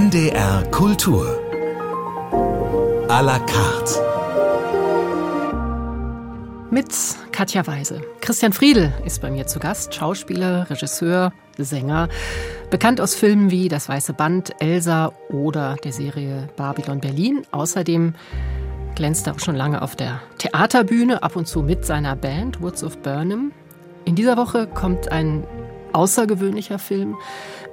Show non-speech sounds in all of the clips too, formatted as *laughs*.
NDR Kultur. A la carte. Mit Katja Weise. Christian Friedel ist bei mir zu Gast, Schauspieler, Regisseur, Sänger, bekannt aus Filmen wie Das Weiße Band, Elsa oder der Serie Babylon Berlin. Außerdem glänzt er auch schon lange auf der Theaterbühne, ab und zu mit seiner Band Woods of Burnham. In dieser Woche kommt ein außergewöhnlicher Film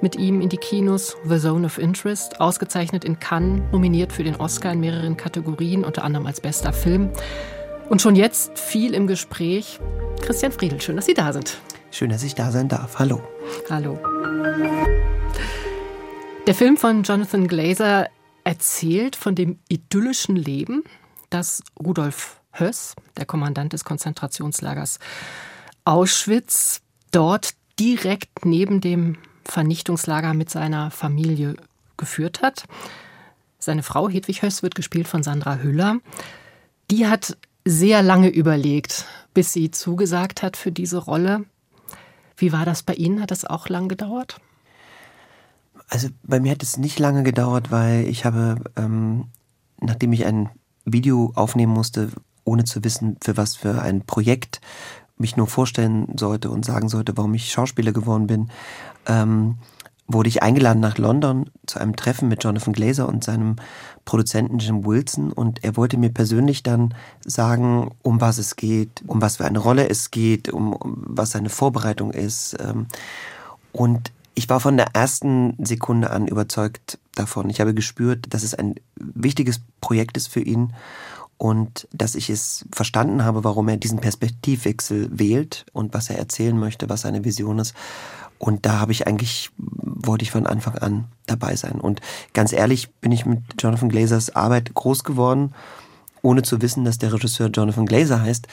mit ihm in die Kinos, The Zone of Interest, ausgezeichnet in Cannes, nominiert für den Oscar in mehreren Kategorien, unter anderem als bester Film. Und schon jetzt viel im Gespräch. Christian Friedel, schön, dass Sie da sind. Schön, dass ich da sein darf. Hallo. Hallo. Der Film von Jonathan Glazer erzählt von dem idyllischen Leben, das Rudolf Höss, der Kommandant des Konzentrationslagers Auschwitz, dort direkt neben dem Vernichtungslager mit seiner Familie geführt hat. Seine Frau Hedwig Höss wird gespielt von Sandra Hüller. Die hat sehr lange überlegt, bis sie zugesagt hat für diese Rolle. Wie war das bei Ihnen? Hat das auch lang gedauert? Also bei mir hat es nicht lange gedauert, weil ich habe, ähm, nachdem ich ein Video aufnehmen musste, ohne zu wissen, für was für ein Projekt, mich nur vorstellen sollte und sagen sollte, warum ich Schauspieler geworden bin, ähm, wurde ich eingeladen nach London zu einem Treffen mit Jonathan Glazer und seinem Produzenten Jim Wilson und er wollte mir persönlich dann sagen, um was es geht, um was für eine Rolle es geht, um, um was seine Vorbereitung ist. Ähm, und ich war von der ersten Sekunde an überzeugt davon. Ich habe gespürt, dass es ein wichtiges Projekt ist für ihn und dass ich es verstanden habe, warum er diesen Perspektivwechsel wählt und was er erzählen möchte, was seine Vision ist. Und da habe ich eigentlich, wollte ich von Anfang an dabei sein. Und ganz ehrlich bin ich mit Jonathan Glazers Arbeit groß geworden, ohne zu wissen, dass der Regisseur Jonathan Glazer heißt.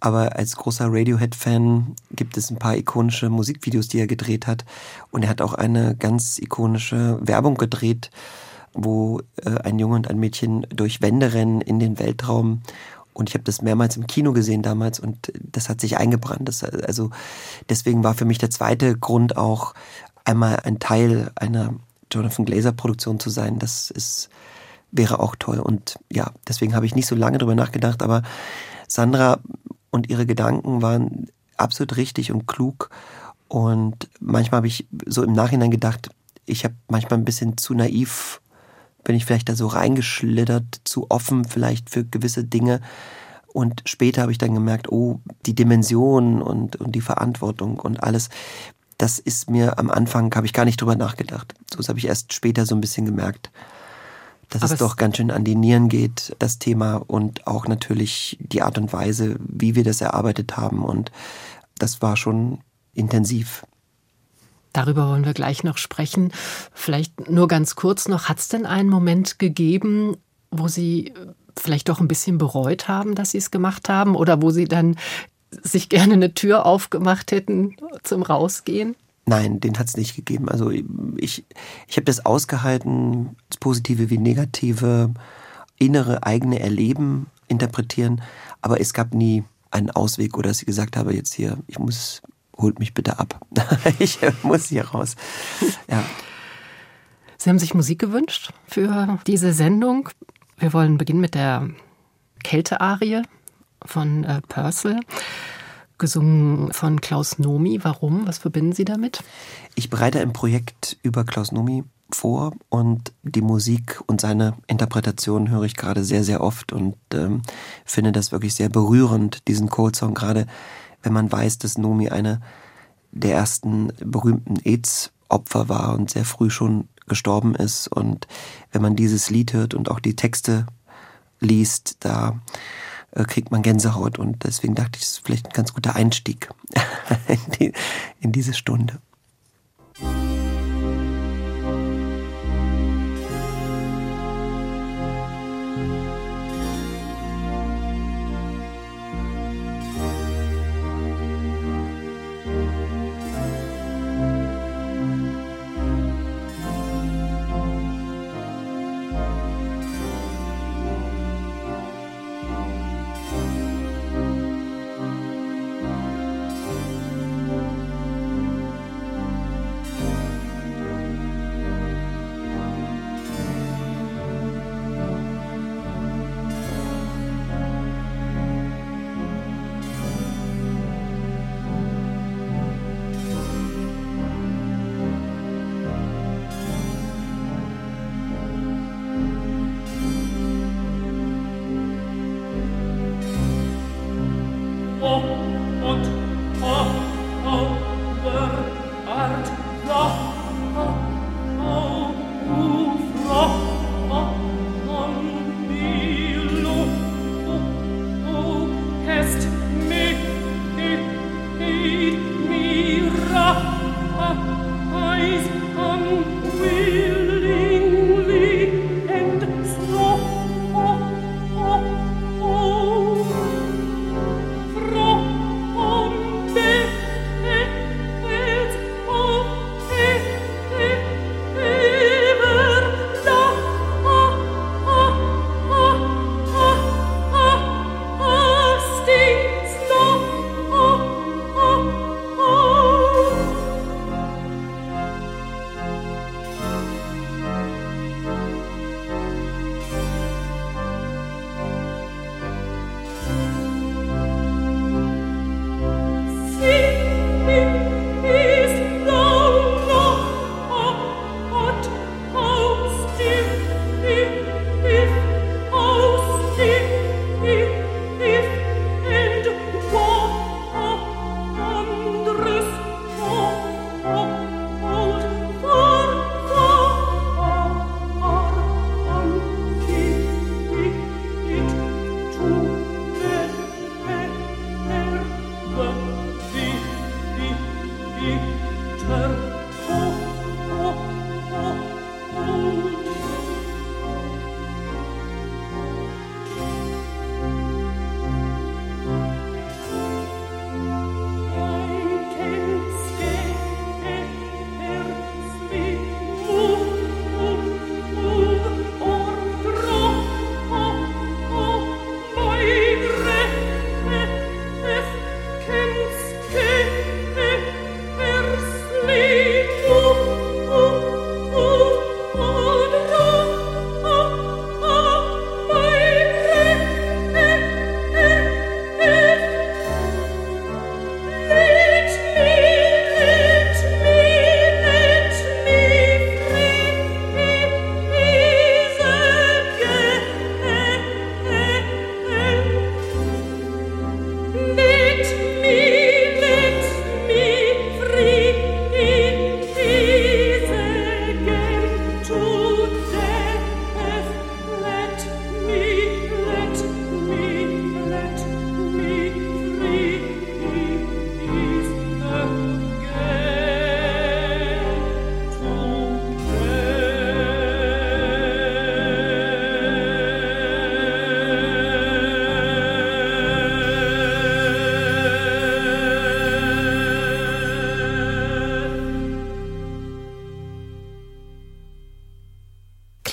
Aber als großer Radiohead-Fan gibt es ein paar ikonische Musikvideos, die er gedreht hat. Und er hat auch eine ganz ikonische Werbung gedreht, wo äh, ein Junge und ein Mädchen durch Wände rennen in den Weltraum. Und ich habe das mehrmals im Kino gesehen damals und das hat sich eingebrannt. Das, also deswegen war für mich der zweite Grund auch einmal ein Teil einer Jonathan Glazer Produktion zu sein. Das ist wäre auch toll. Und ja, deswegen habe ich nicht so lange drüber nachgedacht. Aber Sandra und ihre Gedanken waren absolut richtig und klug. Und manchmal habe ich so im Nachhinein gedacht, ich habe manchmal ein bisschen zu naiv bin ich vielleicht da so reingeschlittert, zu offen vielleicht für gewisse Dinge. Und später habe ich dann gemerkt, oh, die Dimension und, und die Verantwortung und alles, das ist mir am Anfang, habe ich gar nicht drüber nachgedacht. So das habe ich erst später so ein bisschen gemerkt, dass Aber es doch ganz schön an die Nieren geht, das Thema und auch natürlich die Art und Weise, wie wir das erarbeitet haben. Und das war schon intensiv. Darüber wollen wir gleich noch sprechen. Vielleicht nur ganz kurz noch, hat es denn einen Moment gegeben, wo Sie vielleicht doch ein bisschen bereut haben, dass Sie es gemacht haben oder wo Sie dann sich gerne eine Tür aufgemacht hätten zum Rausgehen? Nein, den hat es nicht gegeben. Also ich, ich habe das ausgehalten, das Positive wie Negative, innere eigene Erleben interpretieren, aber es gab nie einen Ausweg oder dass ich gesagt habe, jetzt hier, ich muss holt mich bitte ab. *laughs* ich muss hier raus. Ja. Sie haben sich Musik gewünscht für diese Sendung. Wir wollen beginnen mit der Kältearie von äh, Purcell, gesungen von Klaus Nomi. Warum? Was verbinden Sie damit? Ich bereite ein Projekt über Klaus Nomi vor und die Musik und seine Interpretation höre ich gerade sehr, sehr oft und ähm, finde das wirklich sehr berührend, diesen Cold Song gerade wenn man weiß, dass Nomi eine der ersten berühmten AIDS-Opfer war und sehr früh schon gestorben ist. Und wenn man dieses Lied hört und auch die Texte liest, da äh, kriegt man Gänsehaut. Und deswegen dachte ich, es ist vielleicht ein ganz guter Einstieg *laughs* in, die, in diese Stunde.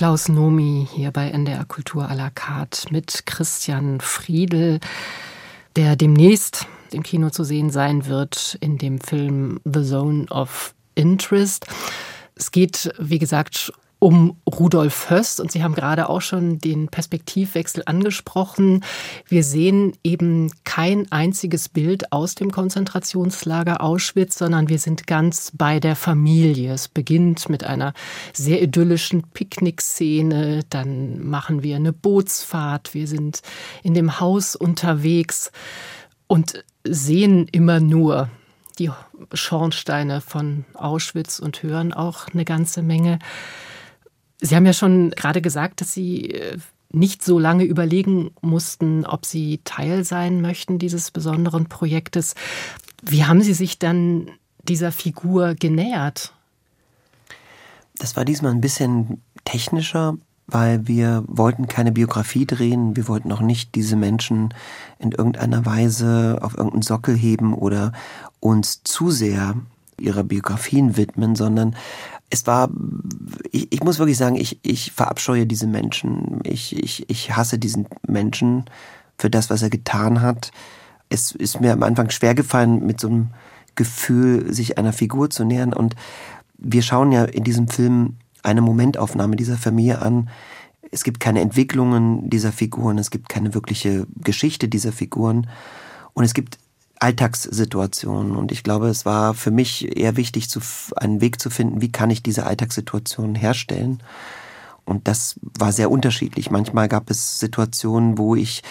Klaus Nomi hier bei NDR Kultur à la carte mit Christian Friedel, der demnächst im Kino zu sehen sein wird in dem Film The Zone of Interest. Es geht, wie gesagt, um Rudolf Höss. Und Sie haben gerade auch schon den Perspektivwechsel angesprochen. Wir sehen eben kein einziges Bild aus dem Konzentrationslager Auschwitz, sondern wir sind ganz bei der Familie. Es beginnt mit einer sehr idyllischen Picknickszene. Dann machen wir eine Bootsfahrt. Wir sind in dem Haus unterwegs und sehen immer nur die Schornsteine von Auschwitz und hören auch eine ganze Menge. Sie haben ja schon gerade gesagt, dass Sie äh, nicht so lange überlegen mussten, ob Sie Teil sein möchten dieses besonderen Projektes. Wie haben Sie sich dann dieser Figur genähert? Das war diesmal ein bisschen technischer, weil wir wollten keine Biografie drehen. Wir wollten auch nicht diese Menschen in irgendeiner Weise auf irgendeinen Sockel heben oder uns zu sehr ihrer Biografien widmen, sondern es war, ich, ich muss wirklich sagen, ich, ich verabscheue diese Menschen. Ich, ich, ich hasse diesen Menschen für das, was er getan hat. Es ist mir am Anfang schwer gefallen, mit so einem Gefühl, sich einer Figur zu nähern. Und wir schauen ja in diesem Film eine Momentaufnahme dieser Familie an. Es gibt keine Entwicklungen dieser Figuren, es gibt keine wirkliche Geschichte dieser Figuren. Und es gibt Alltagssituationen. Und ich glaube, es war für mich eher wichtig, zu, einen Weg zu finden, wie kann ich diese Alltagssituationen herstellen. Und das war sehr unterschiedlich. Manchmal gab es Situationen, wo ich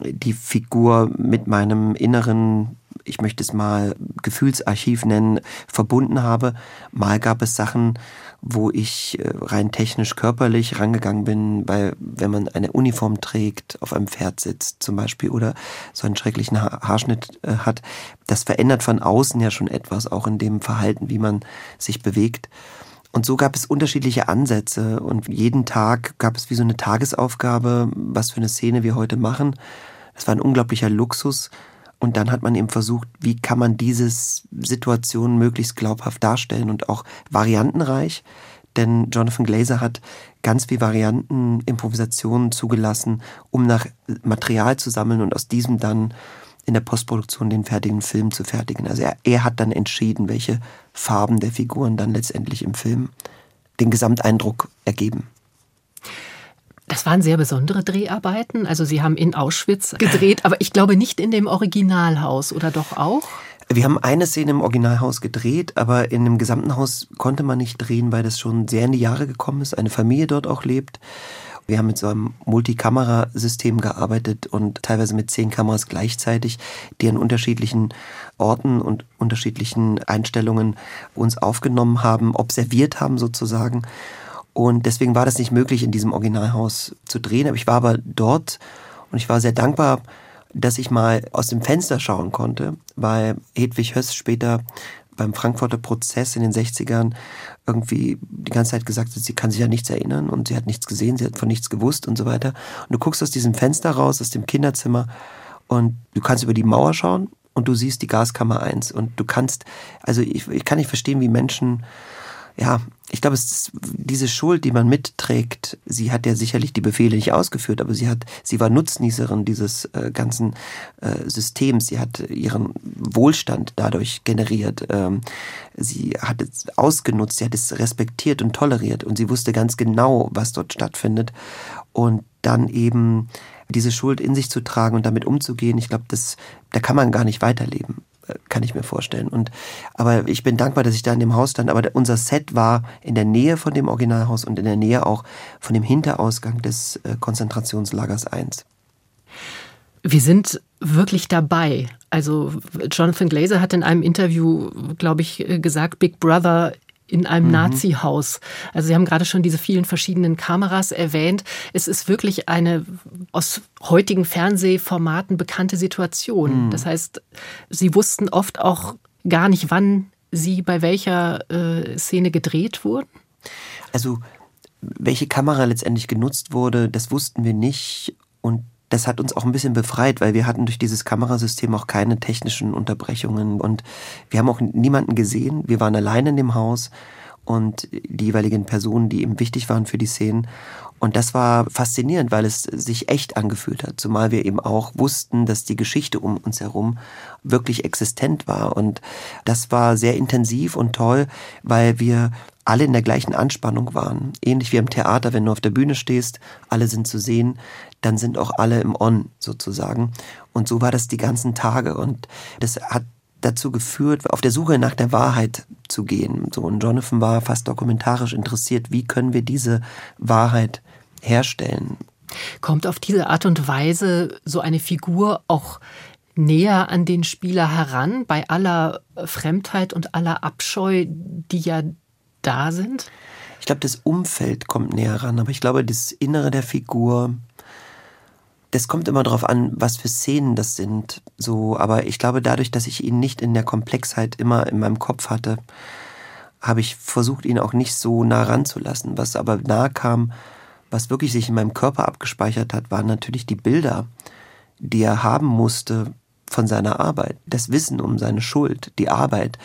die Figur mit meinem inneren, ich möchte es mal Gefühlsarchiv nennen, verbunden habe. Mal gab es Sachen, wo ich äh, rein technisch körperlich rangegangen bin, weil wenn man eine Uniform trägt, auf einem Pferd sitzt zum Beispiel oder so einen schrecklichen Haarschnitt äh, hat, das verändert von außen ja schon etwas, auch in dem Verhalten, wie man sich bewegt. Und so gab es unterschiedliche Ansätze und jeden Tag gab es wie so eine Tagesaufgabe, was für eine Szene wir heute machen. Das war ein unglaublicher Luxus. Und dann hat man eben versucht, wie kann man diese Situation möglichst glaubhaft darstellen und auch variantenreich. Denn Jonathan Glazer hat ganz viel Varianten, Improvisationen zugelassen, um nach Material zu sammeln und aus diesem dann in der Postproduktion den fertigen Film zu fertigen. Also er, er hat dann entschieden, welche Farben der Figuren dann letztendlich im Film den Gesamteindruck ergeben. Das waren sehr besondere Dreharbeiten. Also Sie haben in Auschwitz gedreht, aber ich glaube nicht in dem Originalhaus, oder doch auch? Wir haben eine Szene im Originalhaus gedreht, aber in dem gesamten Haus konnte man nicht drehen, weil das schon sehr in die Jahre gekommen ist, eine Familie dort auch lebt. Wir haben mit so einem Multikamerasystem gearbeitet und teilweise mit zehn Kameras gleichzeitig, die an unterschiedlichen Orten und unterschiedlichen Einstellungen uns aufgenommen haben, observiert haben sozusagen. Und deswegen war das nicht möglich, in diesem Originalhaus zu drehen. Aber ich war aber dort und ich war sehr dankbar, dass ich mal aus dem Fenster schauen konnte, weil Hedwig Höss später beim Frankfurter Prozess in den 60ern irgendwie die ganze Zeit gesagt hat, sie kann sich ja nichts erinnern und sie hat nichts gesehen, sie hat von nichts gewusst und so weiter. Und du guckst aus diesem Fenster raus, aus dem Kinderzimmer und du kannst über die Mauer schauen und du siehst die Gaskammer 1 und du kannst, also ich, ich kann nicht verstehen, wie Menschen ja, ich glaube, es ist diese Schuld, die man mitträgt. Sie hat ja sicherlich die Befehle nicht ausgeführt, aber sie hat, sie war Nutznießerin dieses äh, ganzen äh, Systems. Sie hat ihren Wohlstand dadurch generiert. Ähm, sie hat es ausgenutzt, sie hat es respektiert und toleriert und sie wusste ganz genau, was dort stattfindet. Und dann eben diese Schuld in sich zu tragen und damit umzugehen, ich glaube, das, da kann man gar nicht weiterleben kann ich mir vorstellen. Und, aber ich bin dankbar, dass ich da in dem Haus stand. Aber unser Set war in der Nähe von dem Originalhaus und in der Nähe auch von dem Hinterausgang des äh, Konzentrationslagers 1. Wir sind wirklich dabei. Also Jonathan Glazer hat in einem Interview, glaube ich, gesagt, Big Brother in einem mhm. Nazi-Haus. Also Sie haben gerade schon diese vielen verschiedenen Kameras erwähnt. Es ist wirklich eine aus heutigen Fernsehformaten bekannte Situation. Mhm. Das heißt, Sie wussten oft auch gar nicht, wann Sie bei welcher äh, Szene gedreht wurden? Also welche Kamera letztendlich genutzt wurde, das wussten wir nicht. Und das hat uns auch ein bisschen befreit, weil wir hatten durch dieses Kamerasystem auch keine technischen Unterbrechungen und wir haben auch niemanden gesehen. Wir waren allein in dem Haus und die jeweiligen Personen, die eben wichtig waren für die Szenen. Und das war faszinierend, weil es sich echt angefühlt hat, zumal wir eben auch wussten, dass die Geschichte um uns herum wirklich existent war. Und das war sehr intensiv und toll, weil wir alle in der gleichen Anspannung waren. Ähnlich wie im Theater, wenn du auf der Bühne stehst, alle sind zu sehen, dann sind auch alle im On sozusagen. Und so war das die ganzen Tage. Und das hat dazu geführt, auf der Suche nach der Wahrheit zu gehen. So, und Jonathan war fast dokumentarisch interessiert, wie können wir diese Wahrheit herstellen. Kommt auf diese Art und Weise so eine Figur auch näher an den Spieler heran, bei aller Fremdheit und aller Abscheu, die ja da sind? Ich glaube, das Umfeld kommt näher ran, aber ich glaube, das Innere der Figur, das kommt immer darauf an, was für Szenen das sind. So, aber ich glaube, dadurch, dass ich ihn nicht in der Komplexheit immer in meinem Kopf hatte, habe ich versucht, ihn auch nicht so nah ranzulassen. Was aber nahe kam, was wirklich sich in meinem Körper abgespeichert hat, waren natürlich die Bilder, die er haben musste von seiner Arbeit. Das Wissen um seine Schuld, die Arbeit,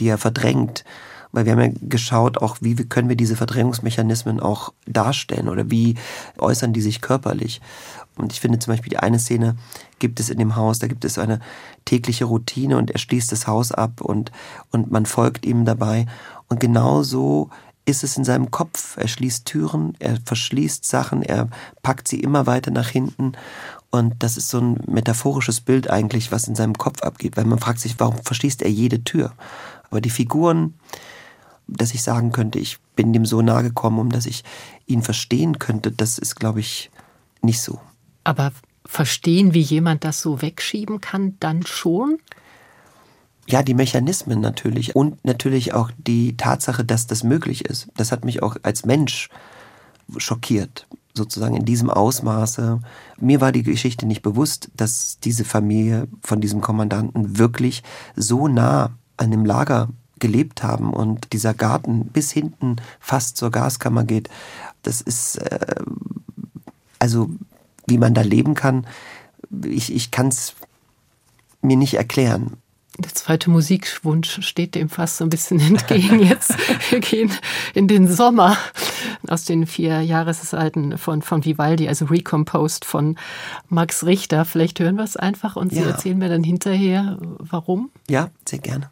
die er verdrängt. Weil wir haben ja geschaut, auch wie können wir diese Verdrängungsmechanismen auch darstellen oder wie äußern die sich körperlich. Und ich finde zum Beispiel die eine Szene gibt es in dem Haus, da gibt es eine tägliche Routine und er schließt das Haus ab und, und man folgt ihm dabei. Und genauso ist es in seinem Kopf. Er schließt Türen, er verschließt Sachen, er packt sie immer weiter nach hinten. Und das ist so ein metaphorisches Bild eigentlich, was in seinem Kopf abgeht, weil man fragt sich, warum verschließt er jede Tür? Aber die Figuren, dass ich sagen könnte, ich bin dem so nahe gekommen, um dass ich ihn verstehen könnte, das ist, glaube ich, nicht so. Aber verstehen, wie jemand das so wegschieben kann, dann schon? Ja, die Mechanismen natürlich und natürlich auch die Tatsache, dass das möglich ist. Das hat mich auch als Mensch schockiert, sozusagen in diesem Ausmaße. Mir war die Geschichte nicht bewusst, dass diese Familie von diesem Kommandanten wirklich so nah an dem Lager gelebt haben und dieser Garten bis hinten fast zur Gaskammer geht. Das ist äh, also wie man da leben kann, ich, ich kann es mir nicht erklären. Der zweite Musikwunsch steht dem fast so ein bisschen *laughs* entgegen jetzt. Wir gehen in den Sommer aus den vier Jahresalten von, von Vivaldi, also Recomposed von Max Richter. Vielleicht hören wir es einfach und Sie ja. erzählen mir dann hinterher, warum. Ja, sehr gerne.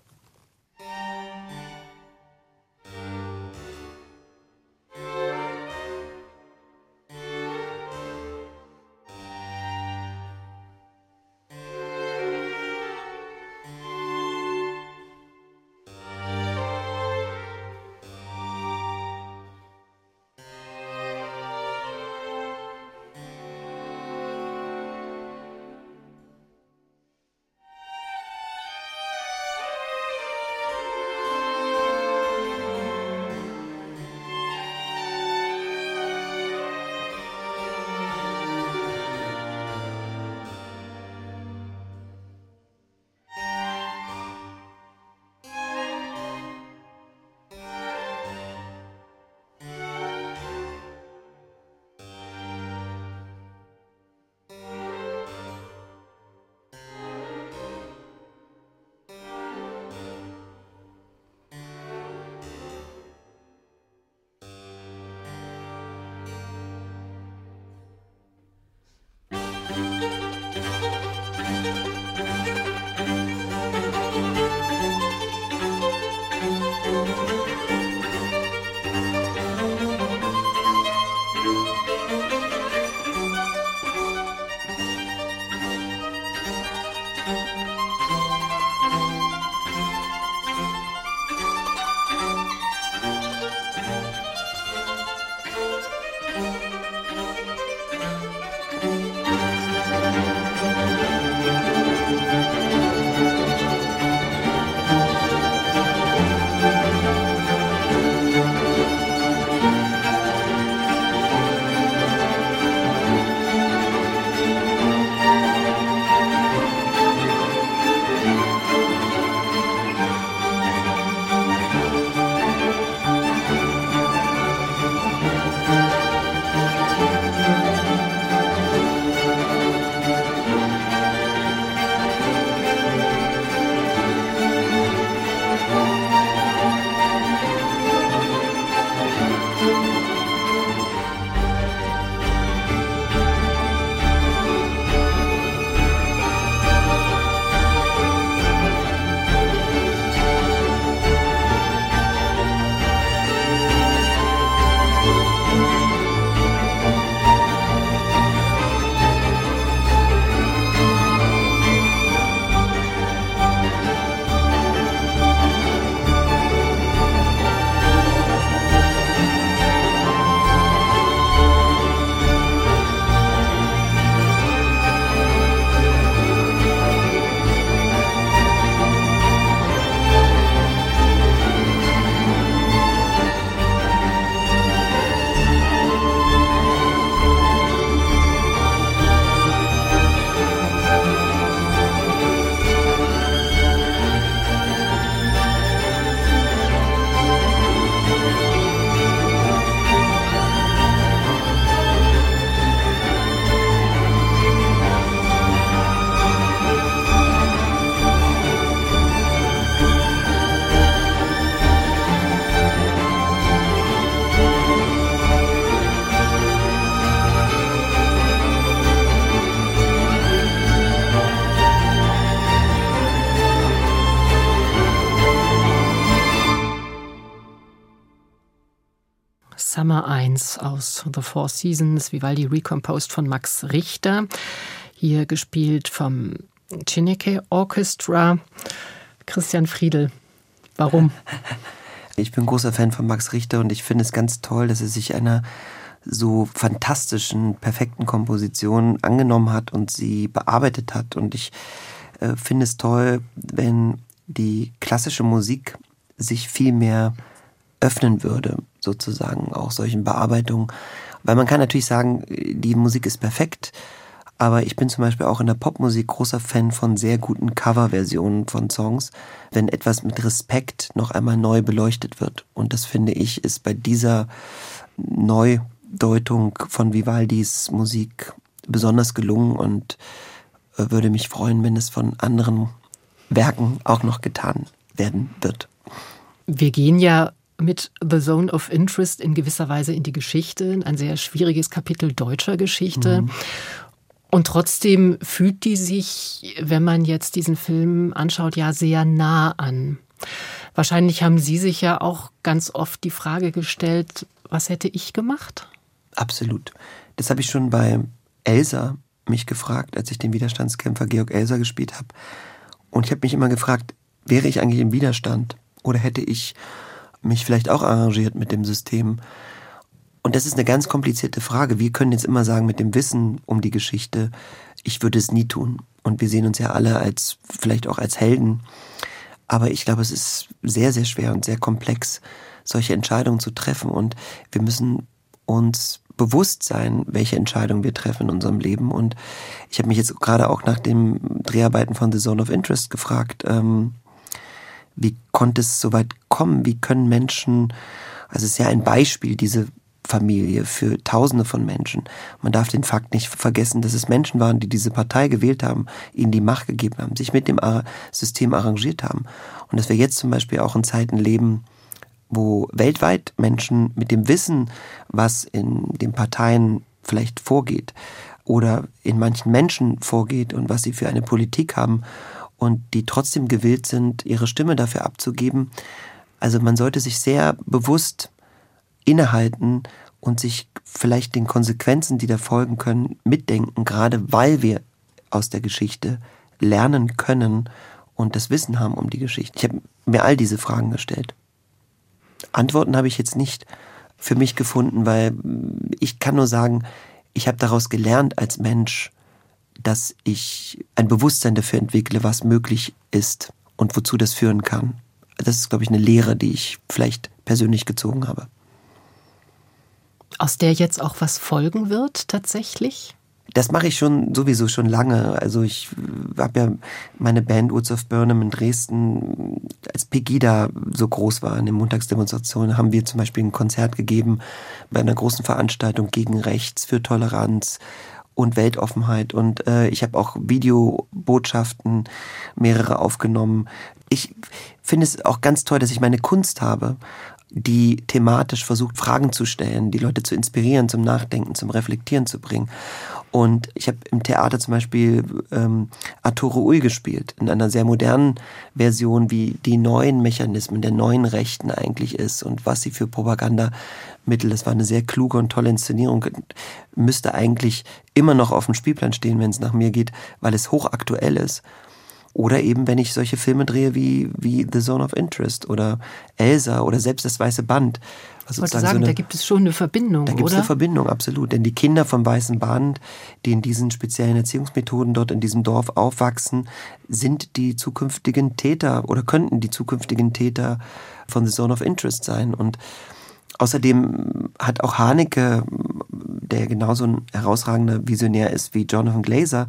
1 aus The Four Seasons, Vivaldi Recomposed von Max Richter, hier gespielt vom Chineke Orchestra. Christian Friedel, warum? *laughs* Ich bin großer Fan von Max Richter und ich finde es ganz toll, dass er sich einer so fantastischen, perfekten Komposition angenommen hat und sie bearbeitet hat. Und ich äh, finde es toll, wenn die klassische Musik sich viel mehr öffnen würde, sozusagen, auch solchen Bearbeitungen. Weil man kann natürlich sagen, die Musik ist perfekt, aber ich bin zum Beispiel auch in der Popmusik großer Fan von sehr guten Coverversionen von Songs, wenn etwas mit Respekt noch einmal neu beleuchtet wird. Und das finde ich ist bei dieser Neudeutung von Vivaldis Musik besonders gelungen und äh, würde mich freuen, wenn es von anderen Werken auch noch getan werden wird. Wir gehen ja mit The Zone of Interest in gewisser Weise in die Geschichte, ein sehr schwieriges Kapitel deutscher Geschichte. Mhm. Und trotzdem fühlt die sich, wenn man jetzt diesen Film anschaut, ja sehr nah an. Wahrscheinlich haben Sie sich ja auch ganz oft die Frage gestellt, was hätte ich gemacht? Absolut. Das habe ich schon bei Elsa mich gefragt, als ich den Widerstandskämpfer Georg Elsa gespielt habe. Und ich habe mich immer gefragt, wäre ich eigentlich im Widerstand oder hätte ich mich vielleicht auch arrangiert mit dem System? Und das ist eine ganz komplizierte Frage. Wir können jetzt immer sagen, mit dem Wissen um die Geschichte, ich würde es nie tun. Und wir sehen uns ja alle als, vielleicht auch als Helden. Aber ich glaube, es ist sehr, sehr schwer und sehr komplex, solche Entscheidungen zu treffen. Und wir müssen uns bewusst sein, welche Entscheidungen wir treffen in unserem Leben. Und ich habe mich jetzt gerade auch nach den Dreharbeiten von The Zone of Interest gefragt, ähm, wie konnte es so weit kommen? Wie können Menschen, also es ist ja ein Beispiel, diese Familie für Tausende von Menschen. Man darf den Fakt nicht vergessen, dass es Menschen waren, die diese Partei gewählt haben, ihnen die Macht gegeben haben, sich mit dem System arrangiert haben. Und dass wir jetzt zum Beispiel auch in Zeiten leben, wo weltweit Menschen mit dem Wissen, was in den Parteien vielleicht vorgeht oder in manchen Menschen vorgeht und was sie für eine Politik haben und die trotzdem gewillt sind, ihre Stimme dafür abzugeben. Also man sollte sich sehr bewusst innehalten und sich vielleicht den Konsequenzen, die da folgen können, mitdenken, gerade weil wir aus der Geschichte lernen können und das Wissen haben um die Geschichte. Ich habe mir all diese Fragen gestellt. Antworten habe ich jetzt nicht für mich gefunden, weil ich kann nur sagen, ich habe daraus gelernt als Mensch, dass ich ein Bewusstsein dafür entwickle, was möglich ist und wozu das führen kann. Das ist, glaube ich, eine Lehre, die ich vielleicht persönlich gezogen habe aus der jetzt auch was folgen wird tatsächlich? Das mache ich schon sowieso schon lange. Also ich habe ja meine Band Woods of Burnham in Dresden, als Pegida so groß war in den Montagsdemonstrationen, haben wir zum Beispiel ein Konzert gegeben bei einer großen Veranstaltung gegen Rechts für Toleranz und Weltoffenheit. Und äh, ich habe auch Videobotschaften mehrere aufgenommen. Ich finde es auch ganz toll, dass ich meine Kunst habe die thematisch versucht, Fragen zu stellen, die Leute zu inspirieren, zum Nachdenken, zum Reflektieren zu bringen. Und ich habe im Theater zum Beispiel ähm, Arturo Ull gespielt, in einer sehr modernen Version, wie die neuen Mechanismen der neuen Rechten eigentlich ist und was sie für Propagandamittel. Das war eine sehr kluge und tolle Inszenierung. Müsste eigentlich immer noch auf dem Spielplan stehen, wenn es nach mir geht, weil es hochaktuell ist. Oder eben, wenn ich solche Filme drehe wie, wie The Zone of Interest oder Elsa oder selbst das Weiße Band. Also ich wollte sagen, so eine, da gibt es schon eine Verbindung, Da gibt es eine Verbindung, absolut. Denn die Kinder vom Weißen Band, die in diesen speziellen Erziehungsmethoden dort in diesem Dorf aufwachsen, sind die zukünftigen Täter oder könnten die zukünftigen Täter von The Zone of Interest sein. Und außerdem hat auch Haneke, der genauso ein herausragender Visionär ist wie Jonathan Glazer,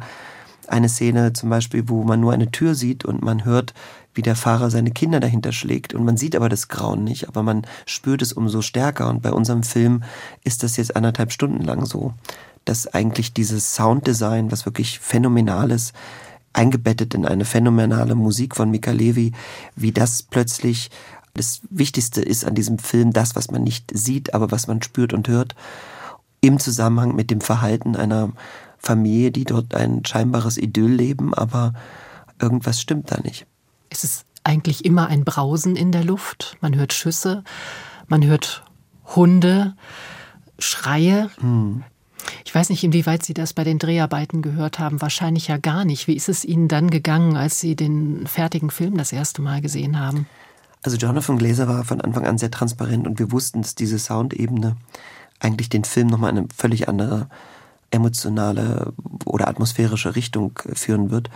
eine Szene zum Beispiel, wo man nur eine Tür sieht und man hört, wie der Fahrer seine Kinder dahinter schlägt. Und man sieht aber das Grauen nicht, aber man spürt es umso stärker. Und bei unserem Film ist das jetzt anderthalb Stunden lang so, dass eigentlich dieses Sounddesign, was wirklich phänomenal ist, eingebettet in eine phänomenale Musik von Mika Levi, wie das plötzlich das Wichtigste ist an diesem Film, das, was man nicht sieht, aber was man spürt und hört, im Zusammenhang mit dem Verhalten einer Familie, die dort ein scheinbares Idyll leben, aber irgendwas stimmt da nicht. Es ist eigentlich immer ein Brausen in der Luft. Man hört Schüsse, man hört Hunde, Schreie. Hm. Ich weiß nicht, inwieweit Sie das bei den Dreharbeiten gehört haben. Wahrscheinlich ja gar nicht. Wie ist es Ihnen dann gegangen, als Sie den fertigen Film das erste Mal gesehen haben? Also Jonathan Glazer war von Anfang an sehr transparent und wir wussten, dass diese Soundebene eigentlich den Film nochmal in eine völlig andere emotionale oder atmosphärische Richtung führen wird.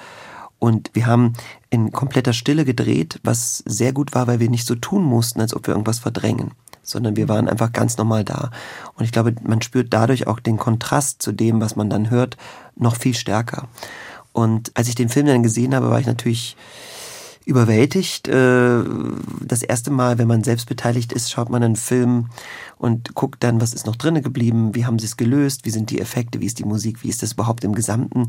Und wir haben in kompletter Stille gedreht, was sehr gut war, weil wir nicht so tun mussten, als ob wir irgendwas verdrängen, sondern wir waren einfach ganz normal da. Und ich glaube, man spürt dadurch auch den Kontrast zu dem, was man dann hört, noch viel stärker. Und als ich den Film dann gesehen habe, war ich natürlich überwältigt. Äh, das erste Mal, wenn man selbst beteiligt ist, schaut man einen Film und guckt dann, was ist noch drinnen geblieben, wie haben sie es gelöst, wie sind die Effekte, wie ist die Musik, wie ist das überhaupt im Gesamten.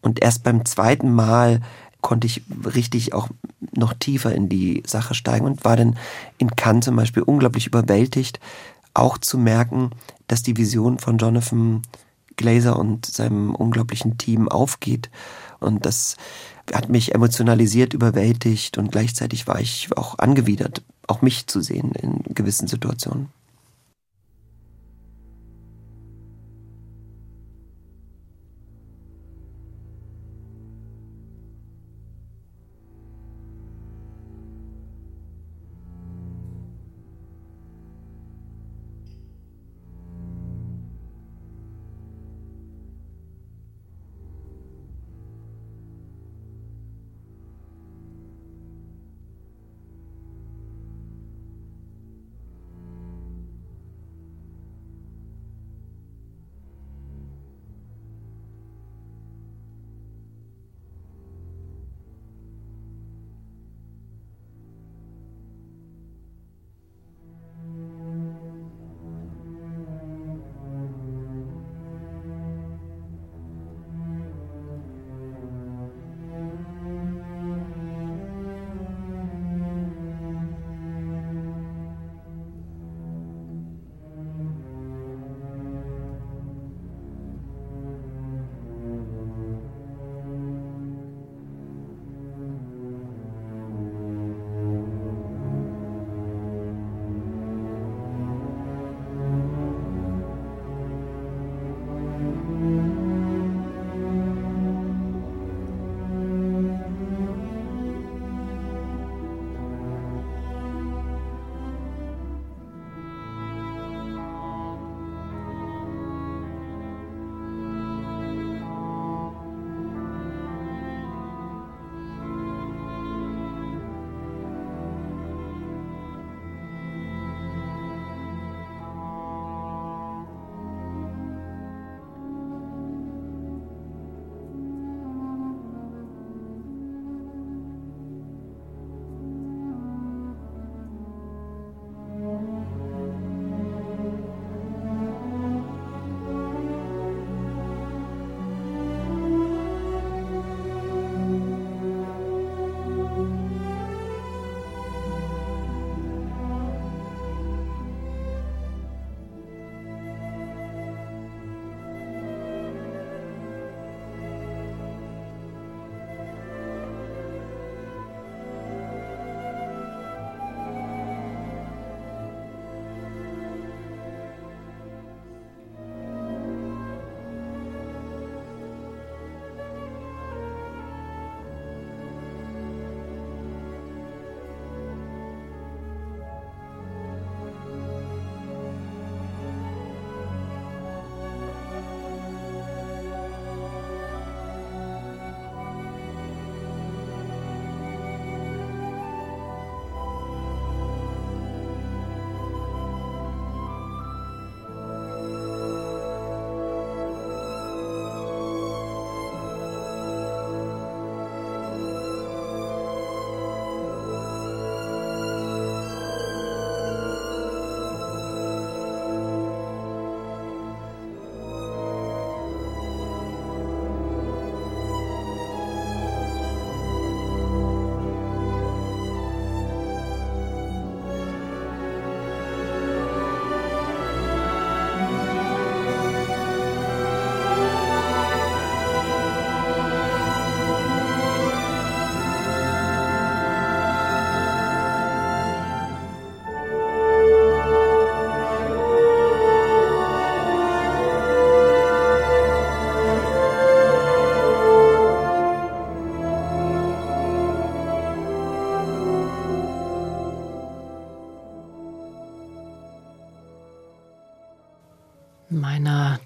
Und erst beim zweiten Mal konnte ich richtig auch noch tiefer in die Sache steigen und war dann in Cannes zum Beispiel unglaublich überwältigt, auch zu merken, dass die Vision von Jonathan Glazer und seinem unglaublichen Team aufgeht. Und das hat mich emotionalisiert, überwältigt und gleichzeitig war ich auch angewidert, auch mich zu sehen in gewissen Situationen.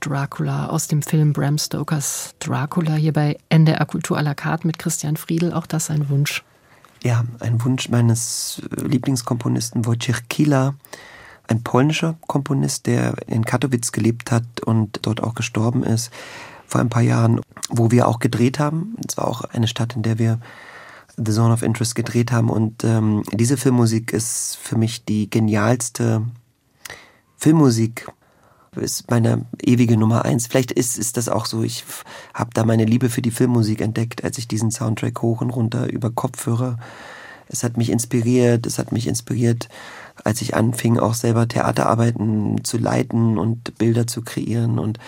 Dracula aus dem Film Bram Stokers Dracula hier bei NDR Kultur à la carte mit Christian Friedel. Auch das ein Wunsch. Ja, ein Wunsch meines Lieblingskomponisten Wojciech Kila, ein polnischer Komponist, der in Katowice gelebt hat und dort auch gestorben ist vor ein paar Jahren, wo wir auch gedreht haben. Es war auch eine Stadt, in der wir The Zone of Interest gedreht haben. Und ähm, diese Filmmusik ist für mich die genialste Filmmusik. Ist meine ewige Nummer eins. Vielleicht ist, ist das auch so. Ich habe da meine Liebe für die Filmmusik entdeckt, als ich diesen Soundtrack hoch und runter über Kopfhörer. Es hat mich inspiriert. Es hat mich inspiriert, als ich anfing, auch selber Theaterarbeiten zu leiten und Bilder zu kreieren. Und,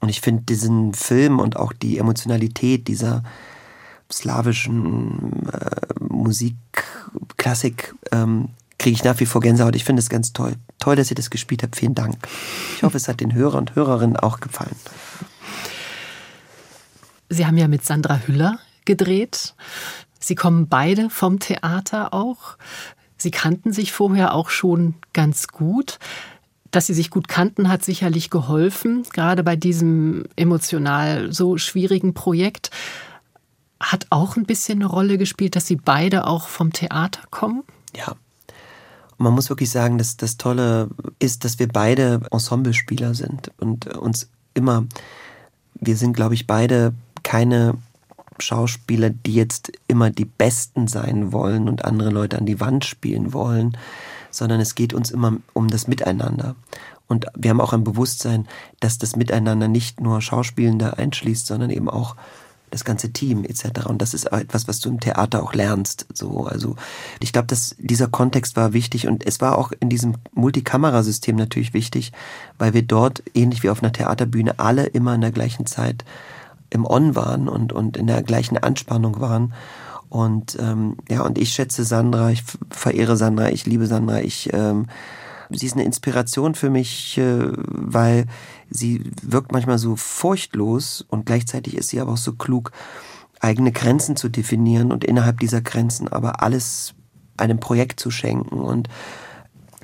und ich finde diesen Film und auch die Emotionalität dieser slawischen äh, Musik, Klassik, ähm, kriege ich nach wie vor Gänsehaut. Ich finde es ganz toll. Toll, dass ihr das gespielt habt. Vielen Dank. Ich hoffe, es hat den Hörer und Hörerinnen auch gefallen. Sie haben ja mit Sandra Hüller gedreht. Sie kommen beide vom Theater auch. Sie kannten sich vorher auch schon ganz gut. Dass sie sich gut kannten, hat sicherlich geholfen, gerade bei diesem emotional so schwierigen Projekt. Hat auch ein bisschen eine Rolle gespielt, dass sie beide auch vom Theater kommen? Ja. Man muss wirklich sagen, dass das Tolle ist, dass wir beide Ensemblespieler sind und uns immer, wir sind, glaube ich, beide keine Schauspieler, die jetzt immer die Besten sein wollen und andere Leute an die Wand spielen wollen, sondern es geht uns immer um das Miteinander. Und wir haben auch ein Bewusstsein, dass das Miteinander nicht nur Schauspielende einschließt, sondern eben auch das ganze Team etc. Und das ist etwas, was du im Theater auch lernst. So, also ich glaube, dass dieser Kontext war wichtig und es war auch in diesem Multikamerasystem natürlich wichtig, weil wir dort ähnlich wie auf einer Theaterbühne alle immer in der gleichen Zeit im On waren und, und in der gleichen Anspannung waren. Und ähm, ja, und ich schätze Sandra, ich verehre Sandra, ich liebe Sandra, ich ähm, sie ist eine Inspiration für mich, äh, weil sie wirkt manchmal so furchtlos und gleichzeitig ist sie aber auch so klug, eigene Grenzen zu definieren und innerhalb dieser Grenzen aber alles einem Projekt zu schenken. Und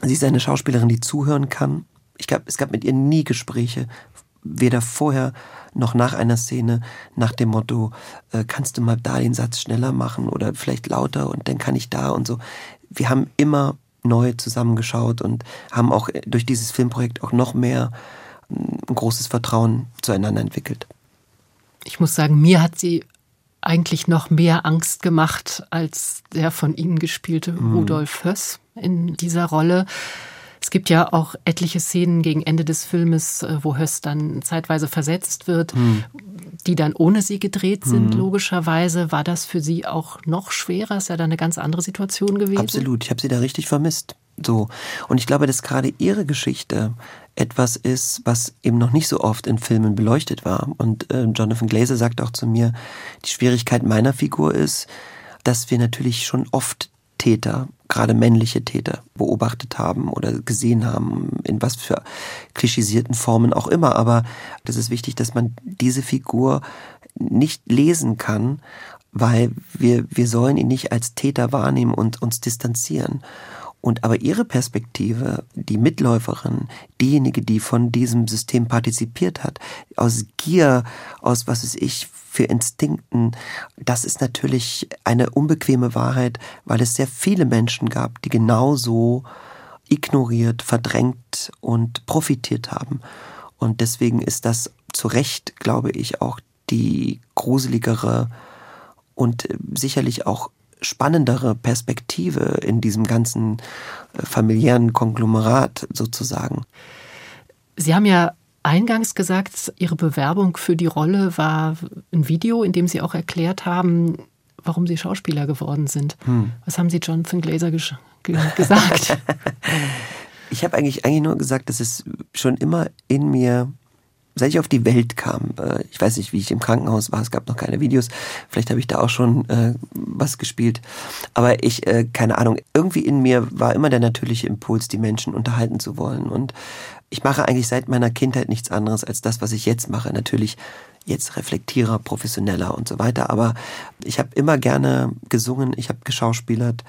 sie ist eine Schauspielerin, die zuhören kann. Ich glaube, es gab mit ihr nie Gespräche, weder vorher noch nach einer Szene nach dem Motto, äh, kannst du mal da den Satz schneller machen oder vielleicht lauter und dann kann ich da und so. Wir haben immer neu zusammengeschaut und haben auch durch dieses Filmprojekt auch noch mehr mm, ein großes Vertrauen zueinander entwickelt. Ich muss sagen, mir hat sie eigentlich noch mehr Angst gemacht als der von Ihnen gespielte mhm. Rudolf Höss in dieser Rolle. Es gibt ja auch etliche Szenen gegen Ende des Filmes, äh, wo Höss dann zeitweise versetzt wird, hm. die dann ohne sie gedreht sind, hm. logischerweise. War das für Sie auch noch schwerer? Ist ja dann eine ganz andere Situation gewesen. Absolut, ich habe sie da richtig vermisst. So. Und ich glaube, dass gerade ihre Geschichte etwas ist, was eben noch nicht so oft in Filmen beleuchtet war. Und äh, Jonathan Glazer sagt auch zu mir, die Schwierigkeit meiner Figur ist, dass wir natürlich schon oft Täter, gerade männliche Täter, beobachtet haben oder gesehen haben, in was für klischisierten Formen auch immer. Aber das ist wichtig, dass man diese Figur nicht lesen kann, weil wir, wir sollen ihn nicht als Täter wahrnehmen und uns distanzieren. Und aber ihre Perspektive, die Mitläuferin, diejenige, die von diesem System partizipiert hat, aus Gier, aus was weiß ich, für Instinkten, das ist natürlich eine unbequeme Wahrheit, weil es sehr viele Menschen gab, die genauso ignoriert, verdrängt und profitiert haben. Und deswegen ist das zu Recht, glaube ich, auch die gruseligere und sicherlich auch spannendere Perspektive in diesem ganzen äh, familiären Konglomerat sozusagen. Sie haben ja eingangs gesagt, Ihre Bewerbung für die Rolle war ein Video, in dem Sie auch erklärt haben, warum Sie Schauspieler geworden sind. Hm. Was haben Sie Jonathan Glazer gesagt? *laughs* ich habe eigentlich, eigentlich nur gesagt, dass es schon immer in mir seit ich auf die Welt kam, äh, ich weiß nicht, wie ich im Krankenhaus war, es gab noch keine Videos, vielleicht habe ich da auch schon äh, was gespielt, aber ich, äh, keine Ahnung, irgendwie in mir war immer der natürliche Impuls, die Menschen unterhalten zu wollen und ich mache eigentlich seit meiner Kindheit nichts anderes als das, was ich jetzt mache. Natürlich jetzt reflektierer, professioneller und so weiter, aber ich habe immer gerne gesungen, ich habe geschauspielert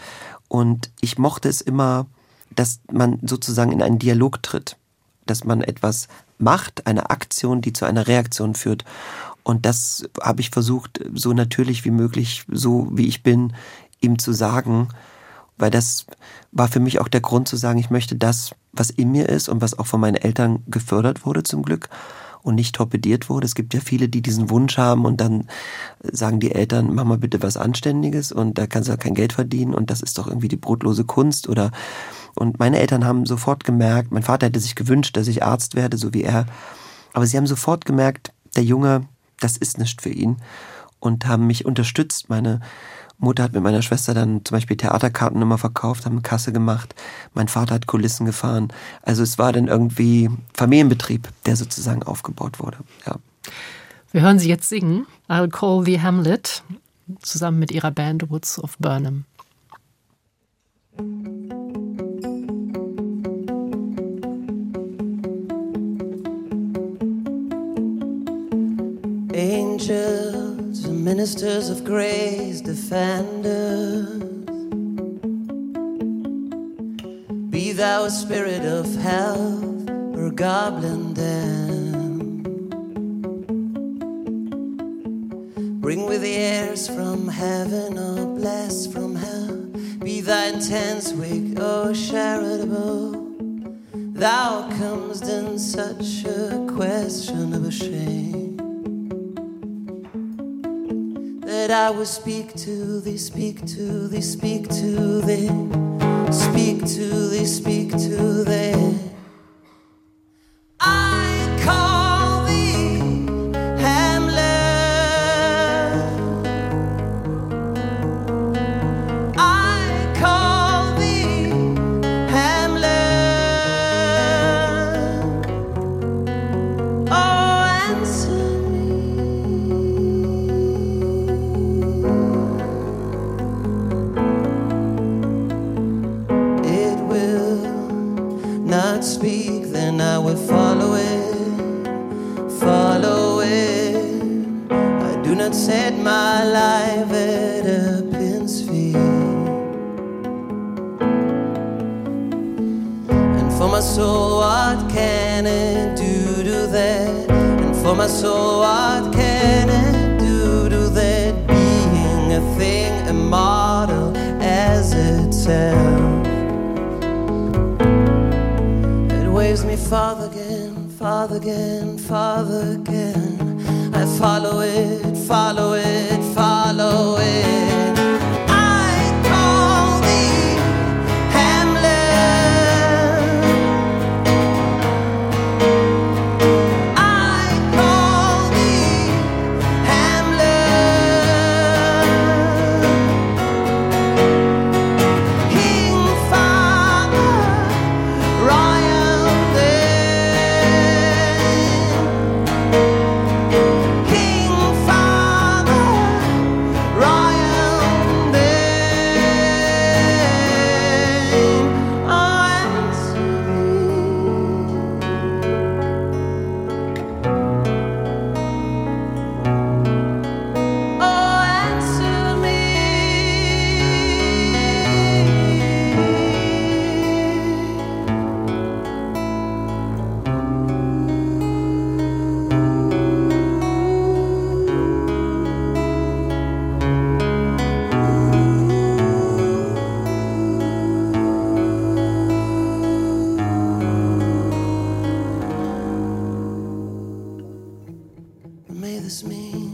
und ich mochte es immer, dass man sozusagen in einen Dialog tritt dass man etwas macht, eine Aktion, die zu einer Reaktion führt. Und das habe ich versucht, so natürlich wie möglich, so wie ich bin, ihm zu sagen, weil das war für mich auch der Grund zu sagen, ich möchte das, was in mir ist und was auch von meinen Eltern gefördert wurde zum Glück und nicht torpediert wurde. Es gibt ja viele, die diesen Wunsch haben und dann sagen die Eltern, mach mal bitte was Anständiges und da kannst du kein Geld verdienen und das ist doch irgendwie die brotlose Kunst oder und meine Eltern haben sofort gemerkt, mein Vater hätte sich gewünscht, dass ich Arzt werde, so wie er, aber sie haben sofort gemerkt, der Junge, das ist nicht für ihn und haben mich unterstützt. Meine Mutter hat mit meiner Schwester dann zum Beispiel Theaterkarten immer verkauft, haben Kasse gemacht. Mein Vater hat Kulissen gefahren. Also es war dann irgendwie Familienbetrieb, der sozusagen aufgebaut wurde. Ja. Wir hören Sie jetzt singen. I'll Call the Hamlet zusammen mit ihrer Band Woods of Burnham. Angels and ministers of grace, defenders. Be thou a spirit of health or goblin then. Bring with the airs from heaven or bless from hell. Be thy intense wick, oh charitable. Thou comest in such a question of a shame. That I will speak to thee, speak to thee, speak to thee, speak to thee, speak to thee. do not set my life at a pin's feet. And for my soul, what can it do to that? And for my soul, what can it do to that? Being a thing, immortal as itself. It waves me farther again, farther again, farther again. I follow it Follow it, follow it. me.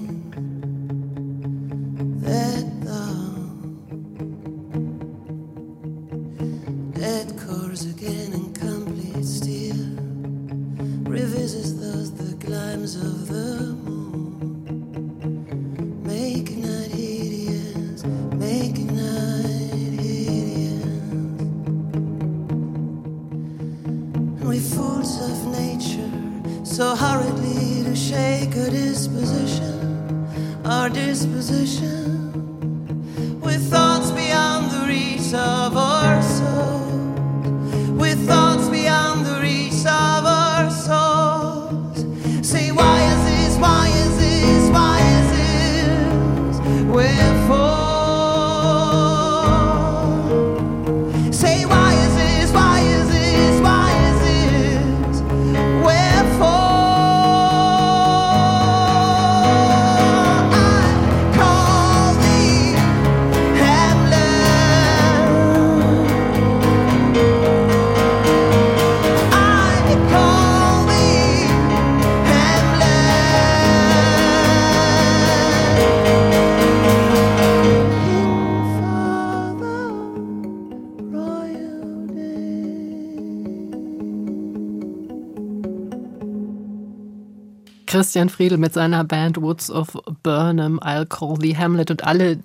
Christian Friedel mit seiner Band Woods of Burnham, I'll Call the Hamlet und alle,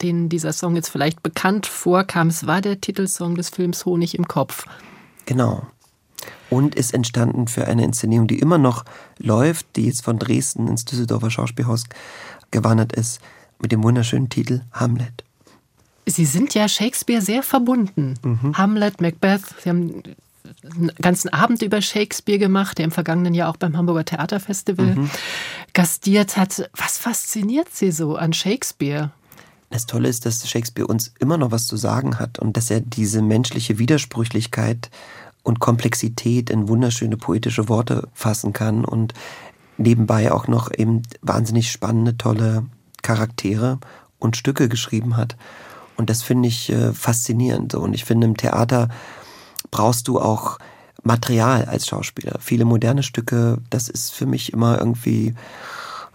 denen dieser Song jetzt vielleicht bekannt vorkam. Es war der Titelsong des Films Honig im Kopf. Genau. Und ist entstanden für eine Inszenierung, die immer noch läuft, die jetzt von Dresden ins Düsseldorfer Schauspielhaus gewandert ist, mit dem wunderschönen Titel Hamlet. Sie sind ja Shakespeare sehr verbunden. Mhm. Hamlet, Macbeth, Sie haben einen ganzen Abend über Shakespeare gemacht, der im vergangenen Jahr auch beim Hamburger Theaterfestival mhm. gastiert hat. Was fasziniert Sie so an Shakespeare? Das Tolle ist, dass Shakespeare uns immer noch was zu sagen hat und dass er diese menschliche Widersprüchlichkeit und Komplexität in wunderschöne poetische Worte fassen kann und nebenbei auch noch eben wahnsinnig spannende, tolle Charaktere und Stücke geschrieben hat. Und das finde ich äh, faszinierend. Und ich finde, im Theater brauchst du auch Material als Schauspieler. Viele moderne Stücke, das ist für mich immer irgendwie,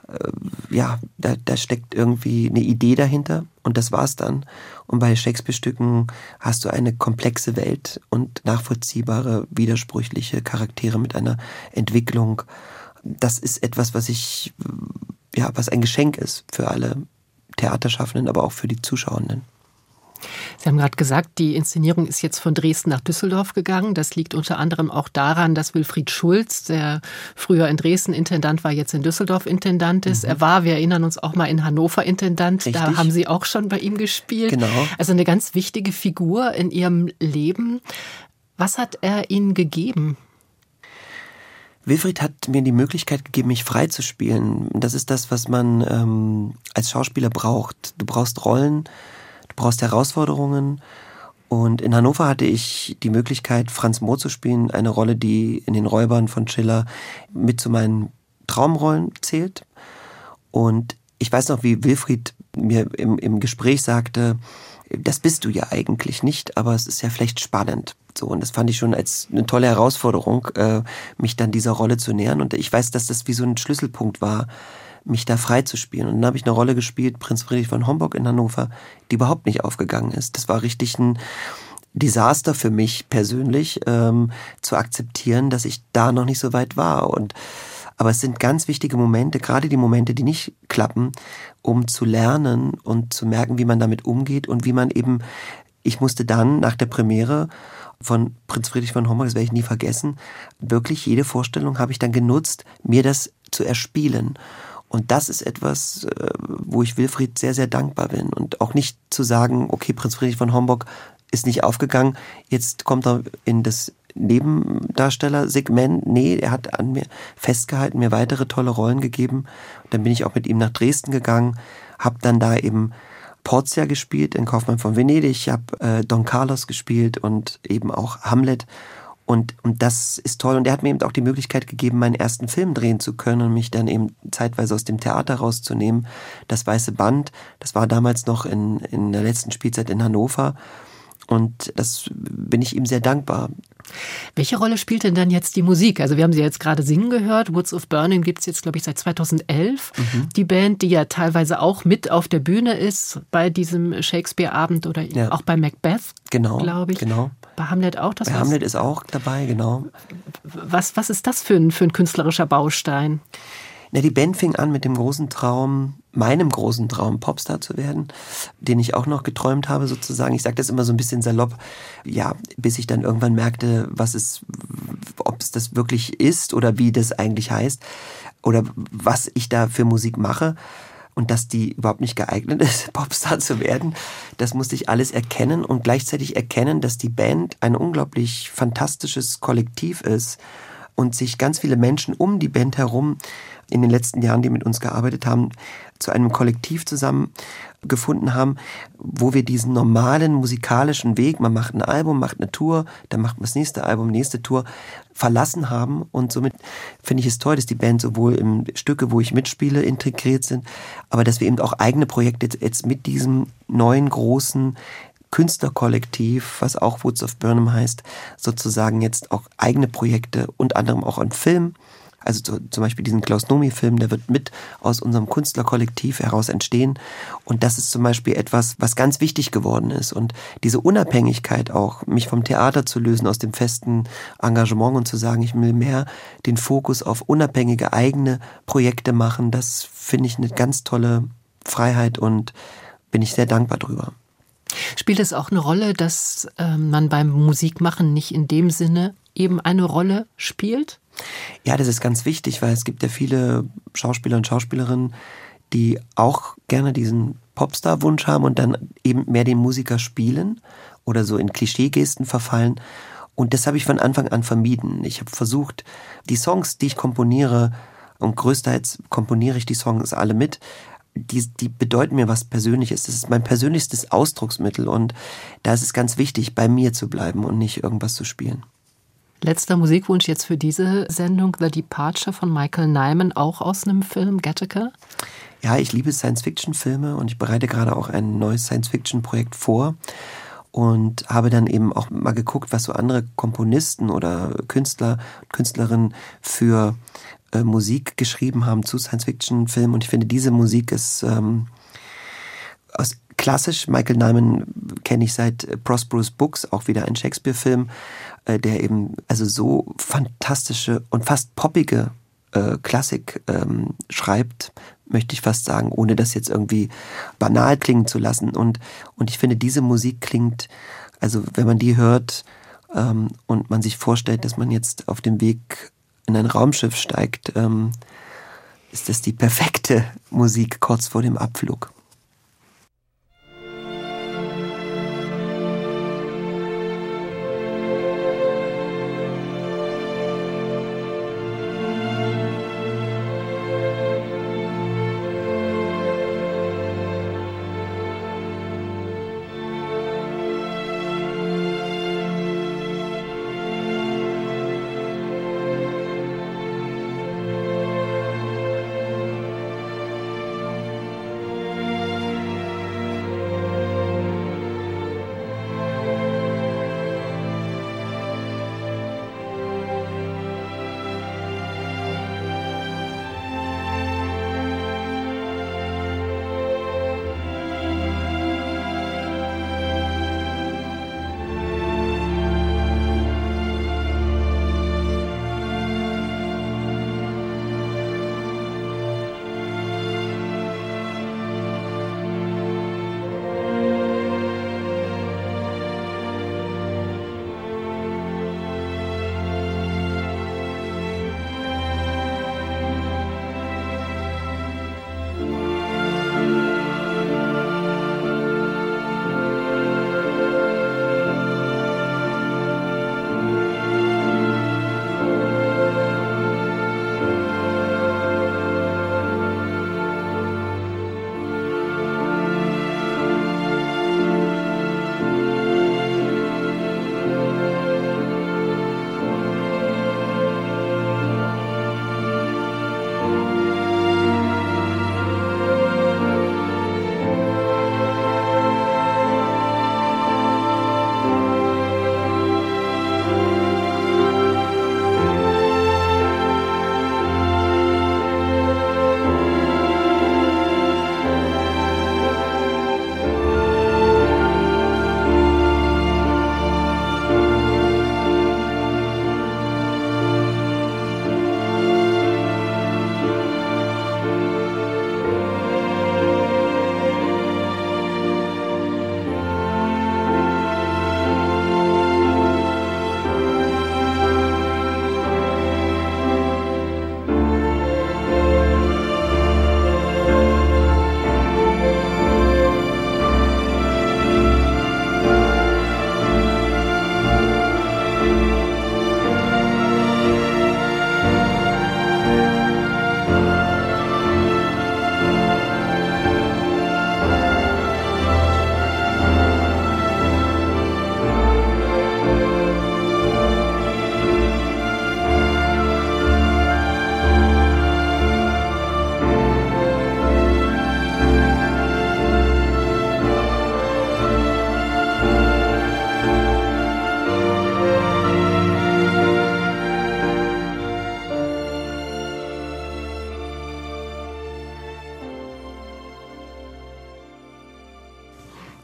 äh, ja, da, da steckt irgendwie eine Idee dahinter und das war's dann. Und bei Shakespeare-Stücken hast du eine komplexe Welt und nachvollziehbare, widersprüchliche Charaktere mit einer Entwicklung. Das ist etwas, was ich, ja, was ein Geschenk ist für alle Theaterschaffenden, aber auch für die Zuschauenden. Sie haben gerade gesagt, die Inszenierung ist jetzt von Dresden nach Düsseldorf gegangen. Das liegt unter anderem auch daran, dass Wilfried Schulz, der früher in Dresden Intendant war, jetzt in Düsseldorf Intendant ist. Mhm. Er war, wir erinnern uns auch mal in Hannover Intendant. Richtig. Da haben Sie auch schon bei ihm gespielt. Genau. Also eine ganz wichtige Figur in Ihrem Leben. Was hat er Ihnen gegeben? Wilfried hat mir die Möglichkeit gegeben, mich frei zu spielen. Das ist das, was man ähm, als Schauspieler braucht. Du brauchst Rollen, Du brauchst Herausforderungen. Und in Hannover hatte ich die Möglichkeit, Franz Mohr zu spielen, eine Rolle, die in den Räubern von Schiller mit zu meinen Traumrollen zählt. Und ich weiß noch, wie Wilfried mir im, im Gespräch sagte, das bist du ja eigentlich nicht, aber es ist ja vielleicht spannend. So, und das fand ich schon als eine tolle Herausforderung, äh, mich dann dieser Rolle zu nähern. Und ich weiß, dass das wie so ein Schlüsselpunkt war, mich da frei zu spielen. Und dann habe ich eine Rolle gespielt, Prinz Friedrich von Homburg in Hannover, die überhaupt nicht aufgegangen ist. Das war richtig ein Desaster für mich persönlich, ähm, zu akzeptieren, dass ich da noch nicht so weit war. Und aber es sind ganz wichtige Momente, gerade die Momente, die nicht klappen, um zu lernen und zu merken, wie man damit umgeht und wie man eben, ich musste dann nach der Premiere von Prinz Friedrich von Homburg, das werde ich nie vergessen, wirklich jede Vorstellung habe ich dann genutzt, mir das zu erspielen. Und das ist etwas, äh, wo ich Wilfried sehr, sehr dankbar bin. Und auch nicht zu sagen, okay, Prinz Friedrich von Homburg ist nicht aufgegangen, jetzt kommt er in das Nebendarstellersegment. Nee, er hat an mir festgehalten, mir weitere tolle Rollen gegeben. dann bin ich auch mit ihm nach Dresden gegangen, habe dann da eben Portia gespielt in Kaufmann von Venedig, ich habe äh, Don Carlos gespielt und eben auch Hamlet. Und, und das ist toll. Und er hat mir eben auch die Möglichkeit gegeben, meinen ersten Film drehen zu können und mich dann eben zeitweise aus dem Theater rauszunehmen. Das Weiße Band, das war damals noch in, in der letzten Spielzeit in Hannover. Und das bin ich ihm sehr dankbar. Welche Rolle spielt denn dann jetzt die Musik? Also wir haben sie jetzt gerade singen gehört. Woods of Burning gibt es jetzt, glaube ich, seit 2011. Mhm. Die Band, die ja teilweise auch mit auf der Bühne ist bei diesem Shakespeare-Abend oder ja. auch bei Macbeth, genau, glaube ich. Genau. Bei Hamlet auch das Bei Hamlet ist auch dabei, genau. Was, was ist das für ein, für ein künstlerischer Baustein? Na, die Band fing an mit dem großen Traum, meinem großen Traum, Popstar zu werden, den ich auch noch geträumt habe, sozusagen. Ich sage das immer so ein bisschen salopp, ja, bis ich dann irgendwann merkte, was es, ob es das wirklich ist oder wie das eigentlich heißt oder was ich da für Musik mache und dass die überhaupt nicht geeignet *laughs* ist, Popstar zu werden. Das musste ich alles erkennen und gleichzeitig erkennen, dass die Band ein unglaublich fantastisches Kollektiv ist und sich ganz viele Menschen um die Band herum in den letzten Jahren, die mit uns gearbeitet haben, zu einem Kollektiv zusammengefunden haben, wo wir diesen normalen musikalischen Weg, man macht ein Album, macht eine Tour, dann macht man das nächste Album, nächste Tour, verlassen haben. Und somit finde ich es toll, dass die Band sowohl im Stücke, wo ich mitspiele, integriert sind, aber dass wir eben auch eigene Projekte jetzt mit diesem neuen großen Künstlerkollektiv, was auch Woods of Burnham heißt, sozusagen jetzt auch eigene Projekte, unter anderem auch an Film, Also zu, zum Beispiel diesen Klaus Nomi-Film, der wird mit aus unserem Künstlerkollektiv heraus entstehen. Und das ist zum Beispiel etwas, was ganz wichtig geworden ist. Und diese Unabhängigkeit auch, mich vom Theater zu lösen, aus dem festen Engagement und zu sagen, ich will mehr den Fokus auf unabhängige eigene Projekte machen, das finde ich eine ganz tolle Freiheit und bin ich sehr dankbar drüber. Spielt es auch eine Rolle, dass äh, man beim Musikmachen nicht in dem Sinne eben eine Rolle spielt? Ja, das ist ganz wichtig, weil es gibt ja viele Schauspieler und Schauspielerinnen, die auch gerne diesen Popstar-Wunsch haben und dann eben mehr den Musiker spielen oder so in Klischeegesten verfallen. Und das habe ich von Anfang an vermieden. Ich habe versucht, die Songs, die ich komponiere, und größtenteils komponiere ich die Songs alle mit, die, die bedeuten mir was Persönliches. Das ist mein persönlichstes Ausdrucksmittel und da ist es ganz wichtig, bei mir zu bleiben und nicht irgendwas zu spielen. Letzter Musikwunsch jetzt für diese Sendung, The Departure von Michael Nyman, auch aus einem Film, Gattaca? Ja, ich liebe Science-Fiction-Filme und ich bereite gerade auch ein neues Science-Fiction-Projekt vor und habe dann eben auch mal geguckt, was so andere Komponisten oder Künstler, Künstlerinnen für äh, Musik geschrieben haben zu Science-Fiction-Filmen. Und ich finde, diese Musik ist ähm, klassisch. Michael Nyman kenne ich seit Prosperous Books, auch wieder ein Shakespeare-Film, äh, der eben also so fantastische und fast poppige äh, Klassik ähm, schreibt, möchte ich fast sagen, ohne das jetzt irgendwie banal klingen zu lassen. Und, und ich finde, diese Musik klingt, also wenn man die hört ähm, und man sich vorstellt, dass man jetzt auf dem Weg in ein Raumschiff steigt, ähm, ist das die perfekte Musik kurz vor dem Abflug.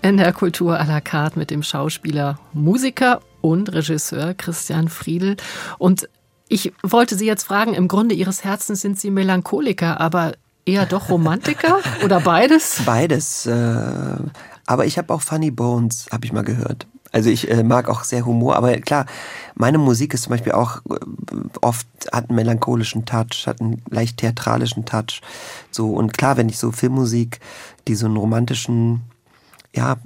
NDR Kultur à la carte mit dem Schauspieler, Musiker und Regisseur Christian Friedel. Und ich wollte Sie jetzt fragen, im Grunde Ihres Herzens sind Sie Melancholiker, aber eher doch Romantiker *laughs* oder beides? Beides. Äh, aber ich habe auch Funny Bones, habe ich mal gehört. Also ich äh, mag auch sehr Humor, aber klar, meine Musik ist zum Beispiel auch äh, oft hat einen melancholischen Touch, hat einen leicht theatralischen Touch. So und klar, wenn ich so Filmmusik, die so einen romantischen, ja,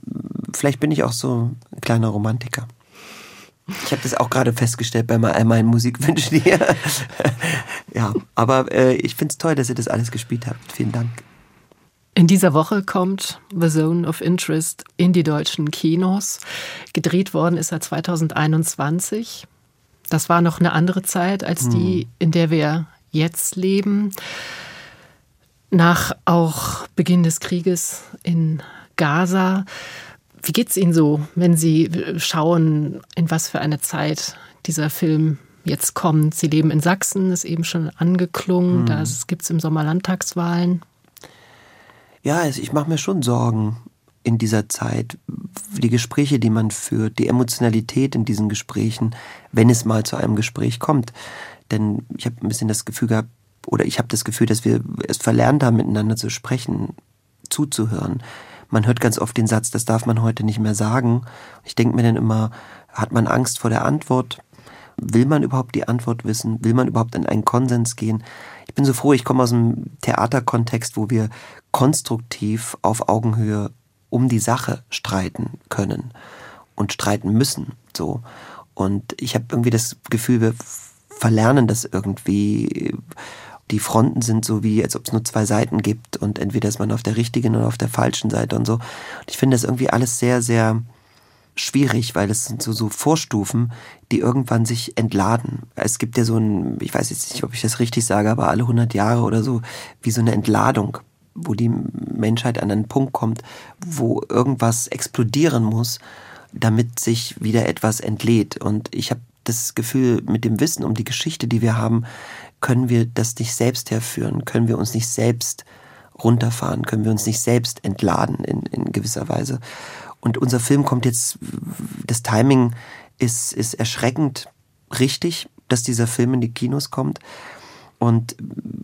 vielleicht bin ich auch so ein kleiner Romantiker. Ich habe das auch gerade festgestellt bei meinen Musikwünschen hier. *laughs* ja, aber äh, ich finde es toll, dass ihr das alles gespielt habt. Vielen Dank. In dieser Woche kommt The Zone of Interest in die deutschen Kinos. Gedreht worden ist er 2021. Das war noch eine andere Zeit als die, hm. in der wir jetzt leben. Nach auch Beginn des Krieges in Gaza. Wie geht es Ihnen so, wenn Sie schauen, in was für eine Zeit dieser Film jetzt kommt? Sie leben in Sachsen, ist eben schon angeklungen. Hm. Da gibt es im Sommer Landtagswahlen. Ja, also ich mache mir schon Sorgen in dieser Zeit. Die Gespräche, die man führt, die Emotionalität in diesen Gesprächen, wenn es mal zu einem Gespräch kommt. Denn ich habe ein bisschen das Gefühl gehabt, oder ich habe das Gefühl, dass wir es verlernt haben, miteinander zu sprechen, zuzuhören. Man hört ganz oft den Satz, das darf man heute nicht mehr sagen. Ich denke mir dann immer, hat man Angst vor der Antwort? Will man überhaupt die Antwort wissen? Will man überhaupt in einen Konsens gehen? Ich bin so froh, ich komme aus einem Theaterkontext, wo wir konstruktiv auf Augenhöhe um die Sache streiten können und streiten müssen. So. Und ich habe irgendwie das Gefühl, wir verlernen das irgendwie. Die Fronten sind so wie, als ob es nur zwei Seiten gibt und entweder ist man auf der richtigen oder auf der falschen Seite und so. Und ich finde das irgendwie alles sehr, sehr schwierig, weil es sind so, so Vorstufen, die irgendwann sich entladen. Es gibt ja so ein, ich weiß jetzt nicht, ob ich das richtig sage, aber alle 100 Jahre oder so, wie so eine Entladung, wo die Menschheit an einen Punkt kommt, wo irgendwas explodieren muss, damit sich wieder etwas entlädt. Und ich habe das Gefühl, mit dem Wissen um die Geschichte, die wir haben, können wir das nicht selbst herführen, können wir uns nicht selbst runterfahren, können wir uns nicht selbst entladen in, in gewisser Weise. Und unser Film kommt jetzt, das Timing ist, ist erschreckend richtig, dass dieser Film in die Kinos kommt. Und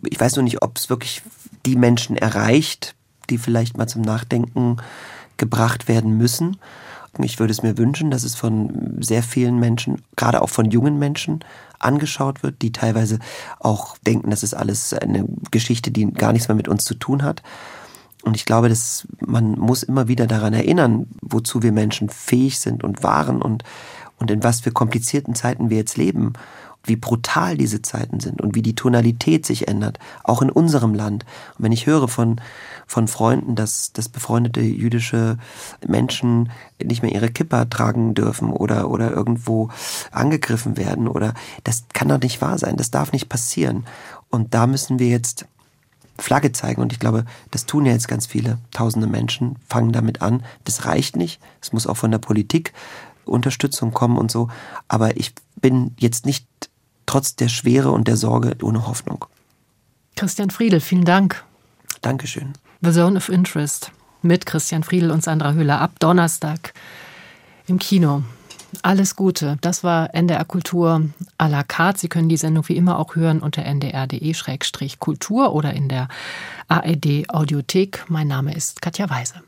ich weiß noch nicht, ob es wirklich die Menschen erreicht, die vielleicht mal zum Nachdenken gebracht werden müssen. Ich würde es mir wünschen, dass es von sehr vielen Menschen, gerade auch von jungen Menschen, angeschaut wird, die teilweise auch denken, das ist alles eine Geschichte, die gar nichts mehr mit uns zu tun hat. Und ich glaube, dass man muss immer wieder daran erinnern, wozu wir Menschen fähig sind und waren und, und in was für komplizierten Zeiten wir jetzt leben, wie brutal diese Zeiten sind und wie die Tonalität sich ändert, auch in unserem Land. Und wenn ich höre von, von Freunden, dass, dass befreundete jüdische Menschen nicht mehr ihre Kippa tragen dürfen oder, oder irgendwo angegriffen werden oder, das kann doch nicht wahr sein, das darf nicht passieren. Und da müssen wir jetzt Flagge zeigen. Und ich glaube, das tun ja jetzt ganz viele tausende Menschen, fangen damit an. Das reicht nicht. Es muss auch von der Politik Unterstützung kommen und so. Aber ich bin jetzt nicht trotz der Schwere und der Sorge ohne Hoffnung. Christian Friedel, vielen Dank. Dankeschön. The Zone of Interest mit Christian Friedel und Sandra Hüller ab Donnerstag im Kino. Alles Gute. Das war NDR Kultur à la carte. Sie können die Sendung wie immer auch hören unter ndr.de-kultur oder in der ARD Audiothek. Mein Name ist Katja Weise.